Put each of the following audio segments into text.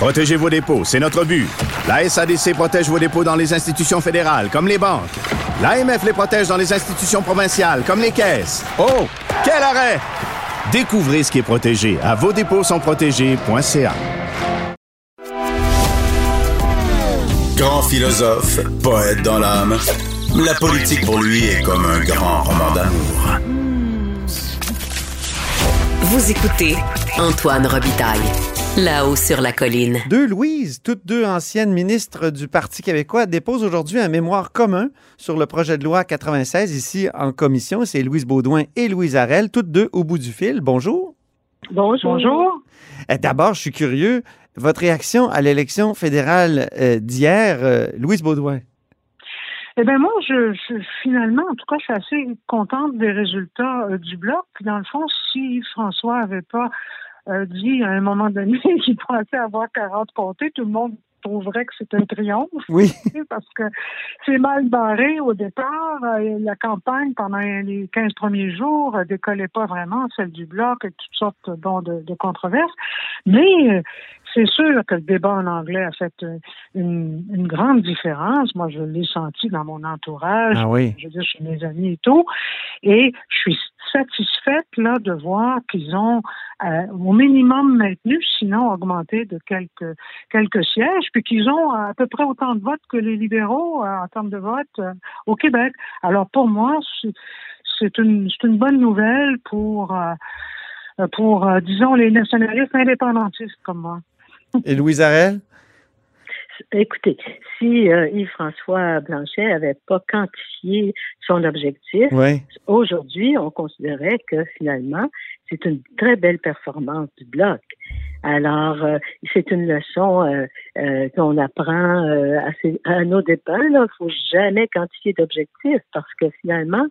Protégez vos dépôts, c'est notre but. La SADC protège vos dépôts dans les institutions fédérales, comme les banques. L'AMF les protège dans les institutions provinciales, comme les caisses. Oh, quel arrêt! Découvrez ce qui est protégé à vos dépôts sont protégés.ca. Grand philosophe, poète dans l'âme, la politique pour lui est comme un grand roman d'amour. Vous écoutez Antoine Robitaille, là-haut sur la colline. Deux Louise, toutes deux anciennes ministres du Parti québécois, déposent aujourd'hui un mémoire commun sur le projet de loi 96 ici en commission. C'est Louise Baudouin et Louise Arel, toutes deux au bout du fil. Bonjour. Bonjour. Bonjour. Eh, D'abord, je suis curieux. Votre réaction à l'élection fédérale euh, d'hier, euh, Louise Baudouin? Eh bien, moi, je, je, finalement, en tout cas, je suis assez contente des résultats euh, du bloc. Puis, dans le fond, si François avait pas euh, dit à un moment donné qu'il pensait avoir 40 comtés, tout le monde trouverait que c'est un triomphe. Oui. Parce que c'est mal barré au départ. Euh, La campagne, pendant les 15 premiers jours, décollait pas vraiment, celle du bloc, et toutes sortes bon, de, de controverses. Mais euh, c'est sûr que le débat en anglais a fait euh, une, une grande différence. Moi, je l'ai senti dans mon entourage, Ah oui. je veux dire, chez mes amis et tout. Et je suis satisfaite là de voir qu'ils ont euh, au minimum maintenu, sinon augmenté de quelques quelques sièges, puis qu'ils ont à peu près autant de votes que les libéraux euh, en termes de vote euh, au Québec. Alors pour moi, c'est- une c'est une bonne nouvelle pour euh, pour euh, disons les nationalistes indépendantistes comme moi. Et Louise Arel? Écoutez, si euh, Yves-François Blanchet avait pas quantifié son objectif, Oui. aujourd'hui, on considérait que finalement, c'est une très belle performance du bloc. Alors, euh, c'est une leçon euh, euh, qu'on apprend à, ses- à nos dépens. Il ne faut jamais quantifier d'objectifs parce que finalement,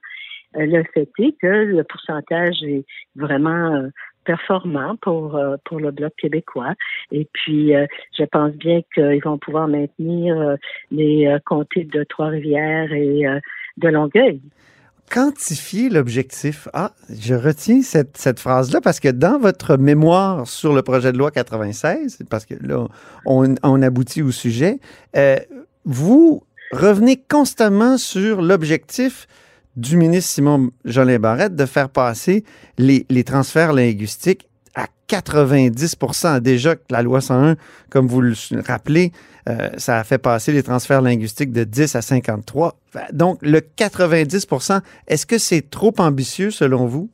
le fait est que le pourcentage est vraiment performant pour euh, pour le bloc québécois. Et puis, euh, je pense bien qu'ils vont pouvoir maintenir euh, les comtés de Trois-Rivières et de Longueuil. Quantifier l'objectif. Ah, je retiens cette, cette phrase-là parce que dans votre mémoire sur le projet de loi 96, parce que là, on, aboutit au sujet, vous revenez constamment sur l'objectif du ministre Simon Jolin Barrette de faire passer les, les transferts linguistiques à 90% Déjà la loi 101, comme vous le rappelez, euh, ça a fait passer les transferts linguistiques de 10 à 53. Donc, le 90% est-ce que c'est trop ambitieux selon vous?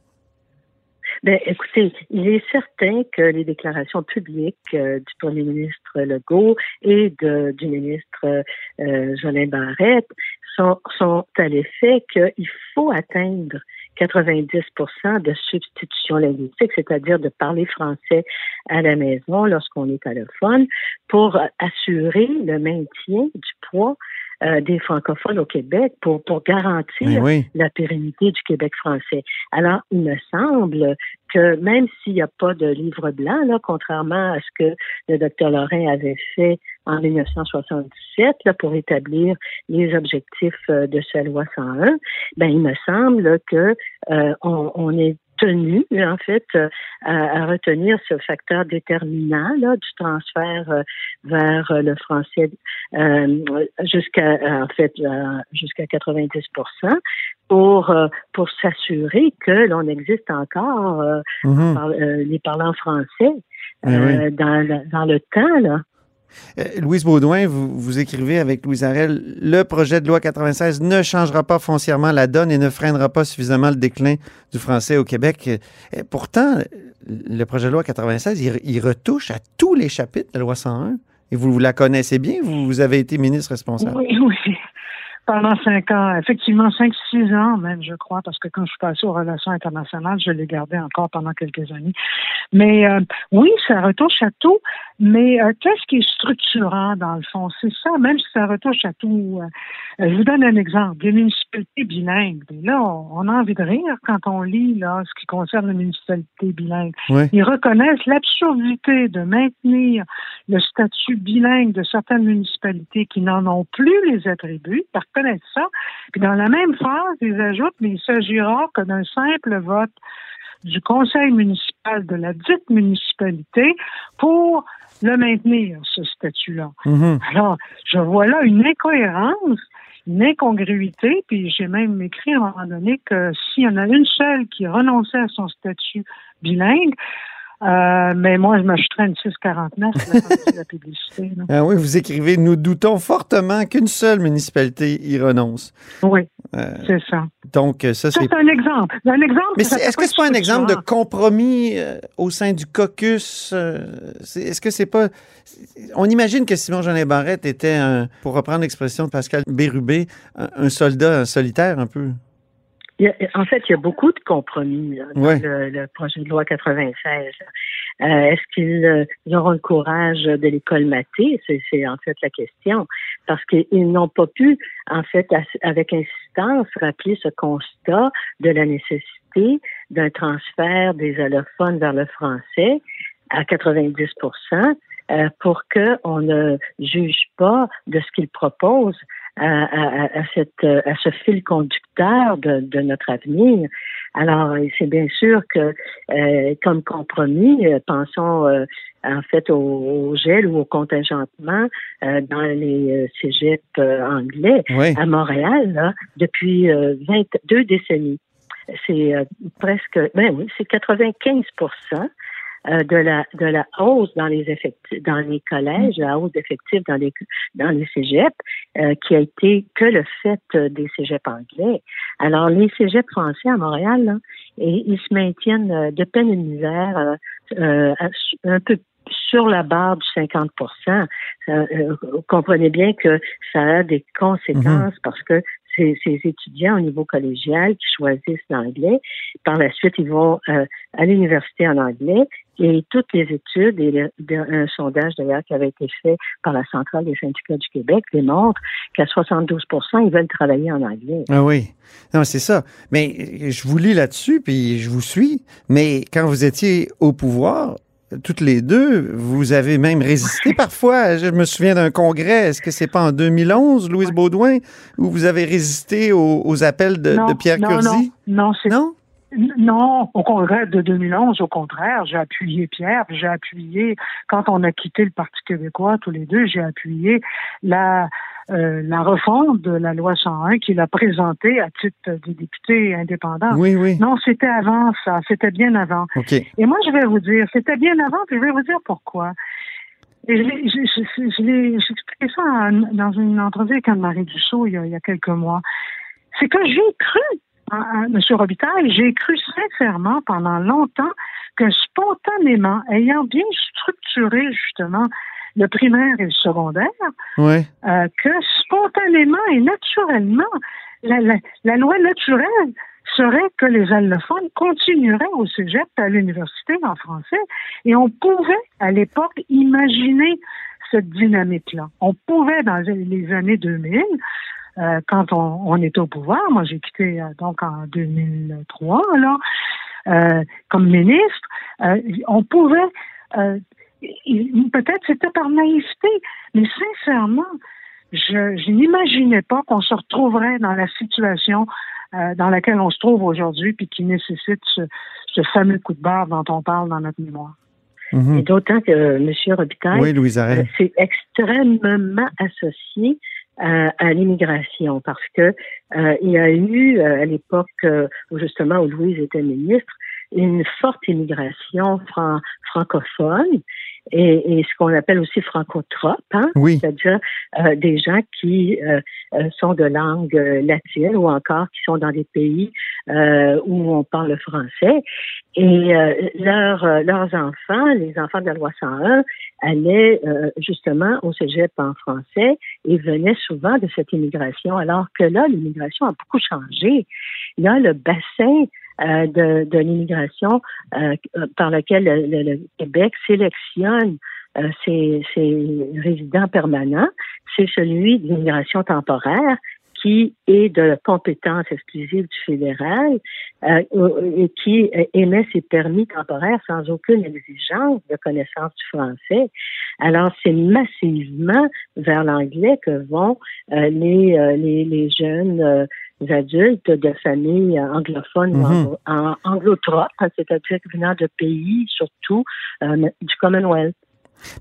Ben, écoutez, il est certain que les déclarations publiques euh, du premier ministre Legault et du ministre euh, Jolin Barrette sont, sont à l'effet qu'il faut atteindre 90% de substitution linguistique, c'est-à-dire de parler français à la maison lorsqu'on est allophone, pour assurer le maintien du poids euh, des francophones au Québec pour, pour garantir oui. la pérennité du Québec français. Alors, il me semble que même s'il n'y a pas de livre blanc, là, contrairement à ce que le docteur Lorrain avait fait en 1977 là, pour établir les objectifs euh, de sa loi 101, ben il me semble que euh, on, on est tenu, en fait, euh, à, à retenir ce facteur déterminant là, du transfert euh, vers euh, le français euh, jusqu'à en fait jusqu'à 90 pour pour s'assurer que l'on existe encore euh, Mhm. par- euh, les parlants français Eh euh, oui. dans, le, dans le temps là. Euh, Louise Baudouin, vous, écrivez avec Louise Arel, le projet de loi 96 ne changera pas foncièrement la donne et ne freinera pas suffisamment le déclin du français au Québec. Euh, Pourtant, le projet de loi 96, il, retouche à tous les chapitres de la loi 101. Et vous, la connaissez bien, vous, vous avez été ministre responsable. Oui, oui. Pendant cinq ans, effectivement, cinq, six ans même, je crois, parce que quand je suis passée aux relations internationales, je l'ai gardé encore pendant quelques années. Mais euh, oui, ça retouche à tout. Mais euh, qu'est-ce qui est structurant dans le fond? C'est ça, même si ça retouche à tout. Euh, je vous donne un exemple. Les municipalités bilingues. là, on, a envie de rire quand on lit là, ce qui concerne les municipalités bilingues. Ils reconnaissent l'absurdité de maintenir le statut bilingue de certaines municipalités qui n'en ont plus les attributs. Ils reconnaissent ça. Puis dans la même phrase, ils ajoutent, mais il s'agira que d'un simple vote du conseil municipal de la dite municipalité pour le maintenir, ce statut-là. Mhm. Alors, je vois là une incohérence, une incongruité, puis j'ai même écrit à un moment donné que s'il y en a une seule qui renonçait à son statut bilingue, euh, mais moi, je m'achèterais une 649 la publicité. Ah oui, vous écrivez Nous doutons fortement qu'une seule municipalité y renonce. Oui, Euh, c'est ça. donc, ça, Ça, c'est. un exemple. Un exemple Mais est-ce que pas c'est pas un exemple de compromis euh, au sein du caucus? euh, est-ce que c'est pas. On imagine que Simon Jeanin Barrette était, un, pour reprendre l'expression de Pascal Bérubé, un, un soldat un solitaire un peu. Il y a- en fait, il y a beaucoup de compromis là, dans Ouais. le, le projet de loi 96. Euh, Est-ce qu'ils euh, auront le courage de les colmater? C'est en fait la question. Parce qu'ils n'ont pas pu, en fait, avec insistance, rappeler ce constat de la nécessité d'un transfert des allophones vers le français à 90 euh, pour qu'on ne juge pas de ce qu'ils proposent à, à- à cette, à ce fil conducteur de, de notre avenir. Alors, c'est bien sûr que, euh, comme compromis, euh, pensons euh, en fait au, au gel ou au contingentement euh, dans les euh, cégeps euh, anglais Oui. à Montréal là, depuis euh, 22 décennies. C'est euh, presque, ben oui, c'est 95 euh, de la de la hausse dans les effectifs dans les collèges, la hausse d'effectifs dans les dans les cégeps, euh, qui a été que le fait euh, des cégeps anglais. Alors les cégeps français à Montréal, là, et, ils se maintiennent euh, de peine et de misère, euh, euh, un peu sur la barre du 50 Ça, Vous comprenez bien que ça a des conséquences parce que ces, ces étudiants au niveau collégial qui choisissent l'anglais, par la suite, ils vont euh, à l'université en anglais et toutes les études et le- un sondage d'ailleurs qui avait été fait par la Centrale des syndicats du Québec démontre qu'à 72 ils veulent travailler en anglais. Ah oui. Non, c'est ça. Mais euh, je vous lis là-dessus, puis je vous suis. Mais quand vous étiez au pouvoir, toutes les deux, vous avez même résisté parfois. Je me souviens d'un congrès, est-ce que c'est pas en 2011, Louise Baudouin, où vous avez résisté aux, aux appels de, Non, de Pierre non, Curzi? Non, non, c'est Non? Non, au congrès de 2011, au contraire, j'ai appuyé Pierre, j'ai appuyé, quand on a quitté le Parti québécois, tous les deux, j'ai appuyé la, euh, la refonte de la loi 101 qu'il a présentée à titre des députés indépendants. Oui, oui. Non, c'était avant ça, c'était bien avant. OK. Et moi, je vais vous dire, c'était bien avant, puis je vais vous dire pourquoi. Et je l'ai- expliqué ça en- dans une entrevue avec Anne-Marie Dussault il y, a, il y a quelques mois. C'est que j'ai cru, à, à M. Robitaille, j'ai cru sincèrement pendant longtemps que spontanément, ayant bien structuré justement le primaire et le secondaire, euh, que spontanément et naturellement, la, la, la loi naturelle serait que les allophones continueraient au cégep à l'université en français et on pouvait à l'époque imaginer cette dynamique-là. On pouvait dans les années 2000, euh, quand on, on était au pouvoir, moi j'ai quitté euh, donc en 2003 là, euh, comme ministre, euh, on pouvait euh, peut-être c'était par naïveté, mais sincèrement, je, je n'imaginais pas qu'on se retrouverait dans la situation euh, dans laquelle on se trouve aujourd'hui, puis qui nécessite ce, ce fameux coup de barre dont on parle dans notre mémoire. Mhm. Et d'autant que euh, M. Robitaille, Oui, Louise euh, c'est extrêmement associé à, à l'immigration parce que euh, il y a eu euh, à l'époque euh, où justement où Louise était ministre une forte immigration fran- francophone et, et ce qu'on appelle aussi francotrope, hein? Oui. c'est-à-dire euh, des gens qui euh, euh, sont de langue euh, latine ou encore qui sont dans des pays euh, où on parle le français. Et euh, leurs, euh, leurs enfants, les enfants de la loi 101, allaient euh, justement au cégep en français et venaient souvent de cette immigration, alors que là, l'immigration a beaucoup changé. Là, le bassin euh, de, de l'immigration euh, par lequel le, le- le Québec sélectionne euh, ces, ces résidents permanents, c'est celui de l'immigration temporaire qui est de compétence exclusive du fédéral euh, et qui émet ses permis temporaires sans aucune exigence de connaissance du français. Alors, c'est massivement vers l'anglais que vont euh, les, euh, les, les, jeunes euh, adultes de familles anglophones ou Mhm. en, anglotropes, c'est-à-dire venant de pays, surtout du Commonwealth.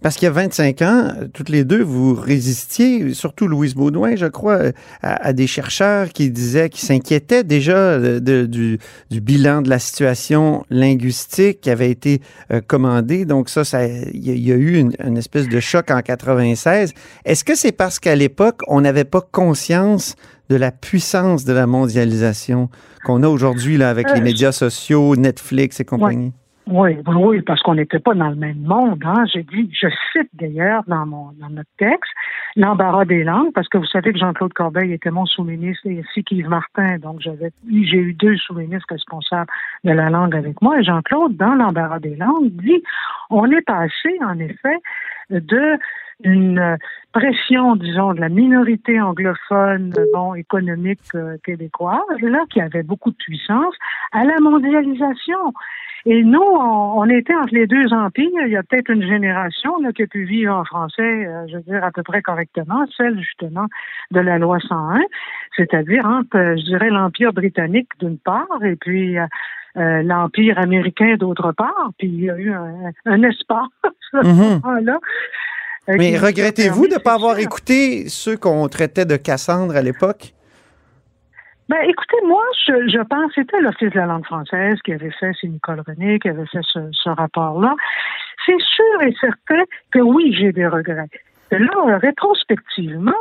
Parce qu'il y a 25 ans, toutes les deux, vous résistiez, surtout Louise Baudouin, je crois, à, à des chercheurs qui disaient, qui s'inquiétaient déjà de, de- du, du bilan de la situation linguistique qui avait été euh, commandé. Donc ça, ça, il y, a- il y a eu une, une espèce de choc en 96. Est-ce que c'est parce qu'à l'époque, on n'avait pas conscience de la puissance de la mondialisation qu'on a aujourd'hui là avec Euh, les médias sociaux, Netflix et compagnie? Oui, oui, parce qu'on n'était pas dans le même monde. Hein. J'ai dit, je cite d'ailleurs dans mon dans notre texte l'embarras des langues, parce que vous savez que Jean-Claude Corbeil était mon sous-ministre et ainsi qu'Yves Martin, donc j'avais j'ai eu deux sous-ministres responsables de la langue avec moi. Et Jean-Claude, dans l'embarras des langues, dit on est passé en effet de une pression, disons, de la minorité anglophone, bon, économique euh, québécoise, là, qui avait beaucoup de puissance, à la mondialisation. Et nous, on, on était entre les deux empires. Il y a peut-être une génération là, qui a pu vivre en français, euh, je veux dire, à peu près correctement, celle justement de la loi 101, c'est-à-dire entre, euh, je dirais, l'Empire britannique d'une part et puis euh, euh, l'Empire américain d'autre part. Puis il y a eu un, un espace Mhm. euh, Mais regrettez-vous de ne pas avoir écouté ceux qu'on traitait de Cassandre à l'époque? Ben, écoutez, moi, je, je pense c'était l'Office de la langue française qui avait fait, c'est Nicole René qui avait fait ce, ce rapport-là. C'est sûr et certain que oui, j'ai des regrets. Et là, rétrospectivement,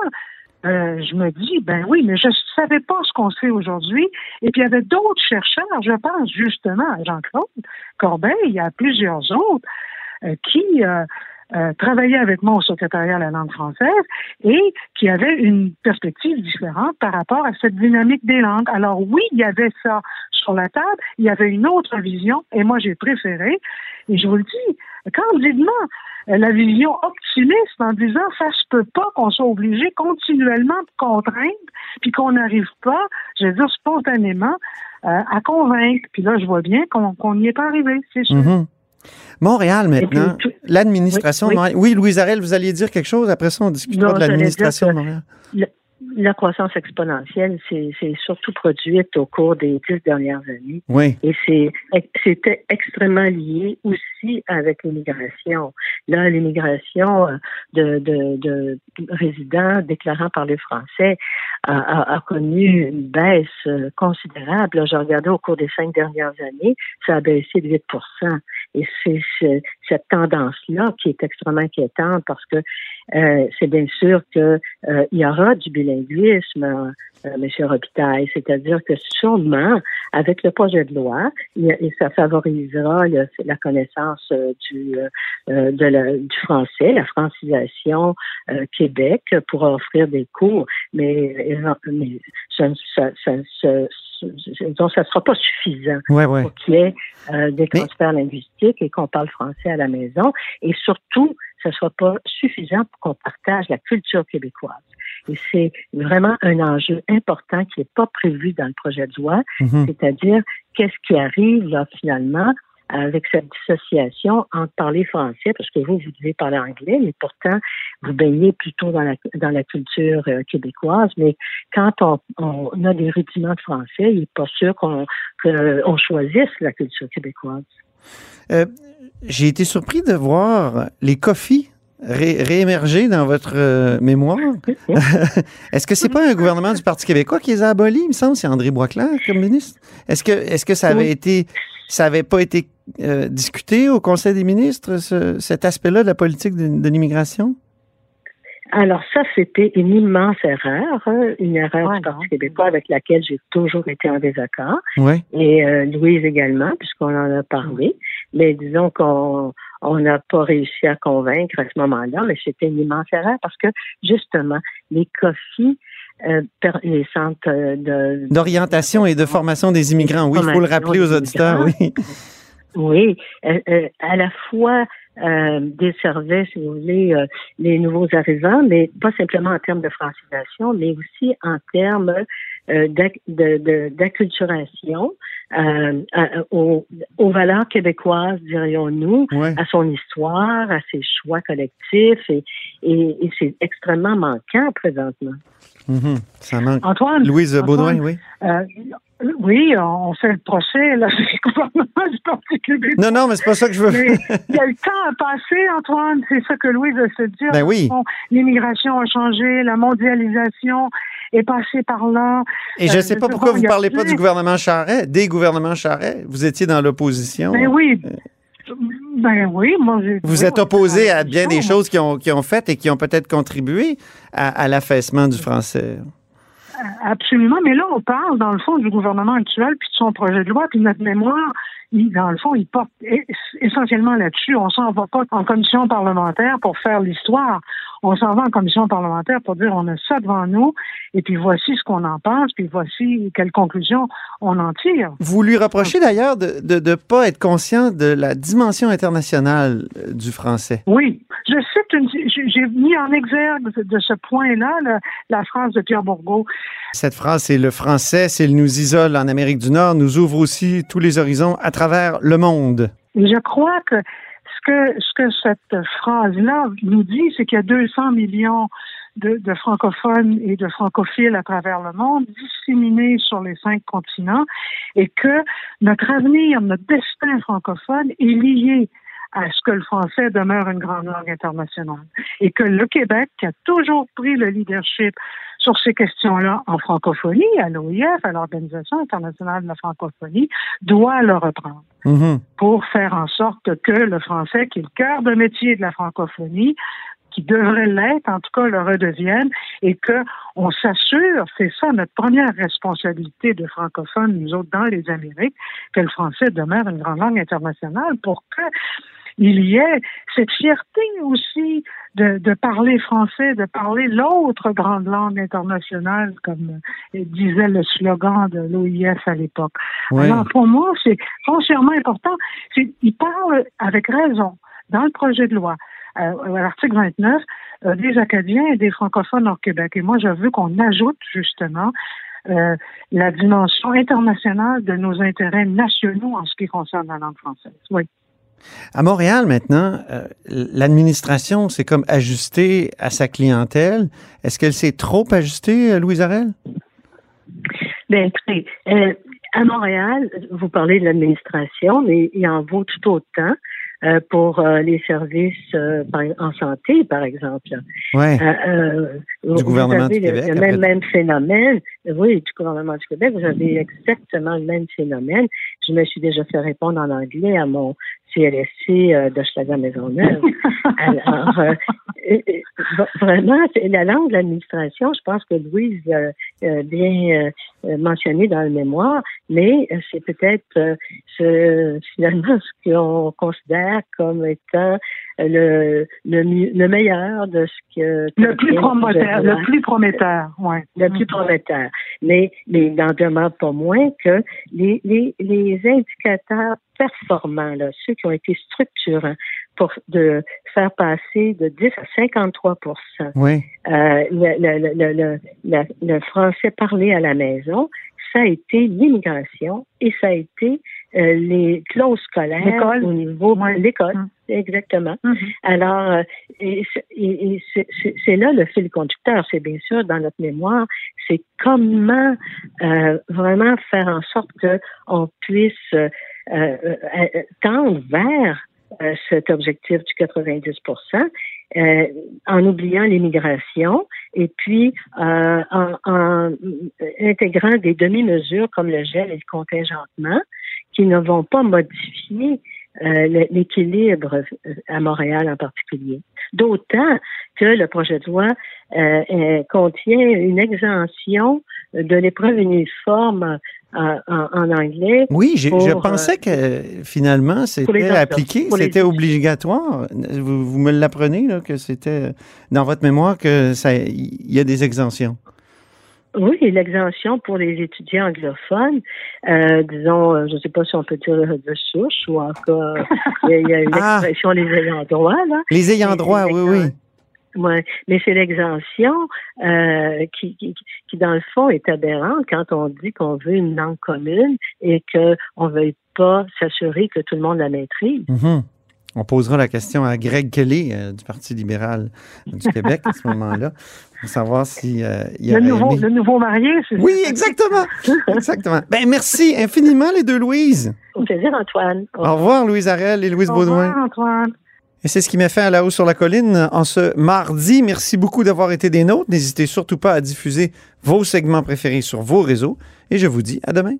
euh, je me dis, ben oui, mais je ne savais pas ce qu'on sait aujourd'hui. Et puis, il y avait d'autres chercheurs, je pense justement à Jean-Claude Corbeil, il y a plusieurs autres, euh, qui euh, euh, travaillaient avec moi au secrétariat à la langue française et qui avaient une perspective différente par rapport à cette dynamique des langues. Alors oui, il y avait ça sur la table, il y avait une autre vision, et moi j'ai préféré, et je vous le dis, candidement, euh, la vision optimiste en disant ça se peut pas qu'on soit obligé continuellement de contraindre, puis qu'on n'arrive pas, je veux dire spontanément, euh, à convaincre. Puis là, je vois bien qu'on n'y est pas arrivé, c'est sûr. Mhm. Montréal maintenant, tout- l'administration Oui, de Montréal. Oui, Louise Arel, vous alliez dire quelque chose. Après ça, on discutera Non, de l'administration de Montréal. La croissance exponentielle, c'est surtout produite au cours des dix dernières années. Oui. Et c'était extrêmement lié aussi avec l'immigration. Là, l'immigration euh, de, de, de résidents déclarant parler français a, a, a connu une baisse euh, considérable. J'ai regardé au cours des cinq dernières années, ça a baissé de 8% Et c'est cette tendance-là qui est extrêmement inquiétante parce que euh, c'est bien sûr que euh, il y aura du bilinguisme, euh, M. Robitaille, c'est-à-dire que sûrement, avec le projet de loi, et ça favorisera le- la connaissance euh, du, euh, euh, de la- du français, la francisation euh, Québec pour offrir des cours, mais, mais ça ne ça, ça, ça- sera pas suffisant Ouais, ouais. pour qu'il y ait euh, des transferts linguistiques et qu'on parle français à la maison. Et surtout, ce ne soit pas suffisant pour qu'on partage la culture québécoise. Et c'est vraiment un enjeu important qui n'est pas prévu dans le projet de loi, Mhm. c'est-à-dire qu'est-ce qui arrive là finalement avec cette dissociation entre parler français, parce que vous, vous devez parler anglais, mais pourtant, vous baignez plutôt dans la, dans la culture euh, québécoise. Mais quand on, on a des rudiments de français, il n'est pas sûr qu'on qu'on choisisse la culture québécoise. Euh, J'ai été surpris de voir les coffees ré- réémerger dans votre euh, mémoire. Est-ce que c'est pas un gouvernement du Parti québécois qui les a abolis, il me semble, c'est André Boisclair comme ministre? Est-ce que, est-ce que ça avait Oui. été, ça avait pas été euh, discuté au Conseil des ministres, ce- cet aspect-là de la politique de, de l'immigration? Alors ça, c'était une immense erreur, hein, une erreur Ouais, du Parti québécois avec laquelle j'ai toujours été en désaccord. Oui. et euh, Louise également, puisqu'on en a parlé. Mais disons qu'on on n'a pas réussi à convaincre à ce moment-là, mais c'était une immense erreur parce que justement, les COFI, euh, les centres euh, de D'orientation et de formation des immigrants. Oui, il faut le rappeler aux auditeurs, oui. oui, euh, euh, à la fois euh, desservait, si vous voulez, euh, les nouveaux arrivants, mais pas simplement en termes de francisation, mais aussi en termes euh, d'ac- de- de- d'acculturation euh, à- aux, aux valeurs québécoises, dirions-nous, Ouais. à son histoire, à ses choix collectifs, et, et, et c'est extrêmement manquant présentement. Mhm. Ça manque. Antoine. Louise Baudouin, oui. euh, oui, on fait le procès là, du gouvernement du Parti québécois. Non, non, mais c'est pas ça que je veux. Il y a le temps à passer, Antoine. C'est ça que Louise veut se dire. Ben oui. L'immigration a changé, la mondialisation est passée par là. Et je Euh, ne sais pas pourquoi vous a parlez pas du gouvernement Charret, des gouvernements Charret. Vous étiez dans l'opposition. Ben oui. Ben oui, moi j'ai. Vous êtes opposé à bien des choses qui ont, qui ont fait et qui ont peut-être contribué à, à l'affaissement du français. Absolument, mais là, on parle, dans le fond, du gouvernement actuel, puis de son projet de loi, puis notre mémoire, il- dans le fond, il porte essentiellement là-dessus. On s'en va pas en commission parlementaire pour faire l'histoire. On s'en va en commission parlementaire pour dire on a ça devant nous, et puis voici ce qu'on en pense, puis voici quelles conclusions on en tire. Vous lui reprochez d'ailleurs de ne de, de pas être conscient de la dimension internationale euh, du français. Oui, j'ai mis en exergue de, ce point-là la, la phrase de Pierre Bourgault. Cette phrase, c'est le français, s'il nous isole en Amérique du Nord, nous ouvre aussi tous les horizons à travers le monde. Et je crois que ce que, ce que cette phrase-là nous dit, c'est qu'il y a 200 millions de, de francophones et de francophiles à travers le monde, disséminés sur les cinq continents, et que notre avenir, notre destin francophone est lié à ce que le français demeure une grande langue internationale. Et que le Québec, qui a toujours pris le leadership sur ces questions-là en francophonie, à l'OIF, à l'Organisation internationale de la francophonie, doit le reprendre Mhm. pour faire en sorte que le français, qui est le cœur de métier de la francophonie, qui devrait l'être, en tout cas le redevienne, et que on s'assure, c'est ça notre première responsabilité de francophones, nous autres dans les Amériques, que le français demeure une grande langue internationale pour que il y ait cette fierté aussi de, de parler français, de parler l'autre grande langue internationale, comme euh, disait le slogan de l'OIF à l'époque. Ouais. Alors, pour moi, c'est foncièrement important. Il parle avec raison dans le projet de loi, euh, à l'article 29, euh, des Acadiens et des francophones hors Québec. Et moi, je veux qu'on ajoute justement euh, la dimension internationale de nos intérêts nationaux en ce qui concerne la langue française. Oui. À Montréal, maintenant, euh, l'administration s'est comme ajustée à sa clientèle. Est-ce qu'elle s'est trop ajustée, euh, Louise Arel? Bien, écoutez, euh, à Montréal, vous parlez de l'administration, mais il en vaut tout autant euh, pour les services en santé, par exemple. Vous- Du gouvernement du le- Québec, Le, après. même, même phénomène. Oui, du gouvernement du Québec, vous avez exactement le même phénomène. Je me suis déjà fait répondre en anglais à mon CLSC euh, d'Hochelaga Maisonneuve. Alors, euh, euh, euh, vraiment, c'est la langue de l'administration, je pense que Louise euh, euh, bien euh, mentionné dans le mémoire, mais euh, c'est peut-être euh, ce, finalement ce qu'on considère comme étant euh, le, le, mieux- le meilleur de ce que Le plus prometteur, de- le plus prometteur, ouais. le plus prometteur. Mais, mais il n'en demeure pas moins que les, les, les indicateurs performants, là, ceux qui ont été structurants pour de faire passer de 10 à 53% Oui. euh, le, le, le, le, le, le français parlé à la maison, ça a été l'immigration et ça a été euh, les clauses scolaires L'école. au niveau de l'école. Mm. Exactement. Mhm. Alors, euh, et, c'est- et- et c'est- là le fil conducteur. C'est bien sûr dans notre mémoire, c'est comment euh, vraiment faire en sorte que on puisse euh, euh, tendre vers euh, cet objectif du 90% euh, en oubliant l'immigration et puis euh, en, en intégrant des demi-mesures comme le gel et le contingentement qui ne vont pas modifier euh, l'équilibre euh, à Montréal en particulier. D'autant que le projet de loi euh, euh, contient une exemption de l'épreuve uniforme en, en- en anglais. Oui, je pensais euh, que finalement, c'était appliqué, c'était obligatoire. Vous, vous me l'apprenez, là, que c'était dans votre mémoire que ça, il y a des exemptions. Oui, l'exemption pour les étudiants anglophones, euh, disons, euh, je ne sais pas si on peut dire de souche ou encore, il y a, il y a une Ah. expression les ayants droit, là. Les ayants droit, oui, oui. Ouais, mais c'est l'exemption euh, qui, qui, qui, dans le fond, est aberrante quand on dit qu'on veut une langue commune et qu'on ne veut pas s'assurer que tout le monde la maîtrise. Mhm. On posera la question à Greg Kelly euh, du Parti libéral du Québec à ce moment-là pour savoir si euh, il Le aurait nouveau, aimé- le nouveau marié, c'est Oui, exactement. exactement. Ben merci infiniment les deux Louise. Au plaisir, Antoine. Au revoir Louise Arel et Louise Au Baudouin. revoir, Antoine. Et c'est ce qui m'a fait à la hausse sur la colline en ce mardi. Merci beaucoup d'avoir été des nôtres. N'hésitez surtout pas à diffuser vos segments préférés sur vos réseaux. Et je vous dis à demain.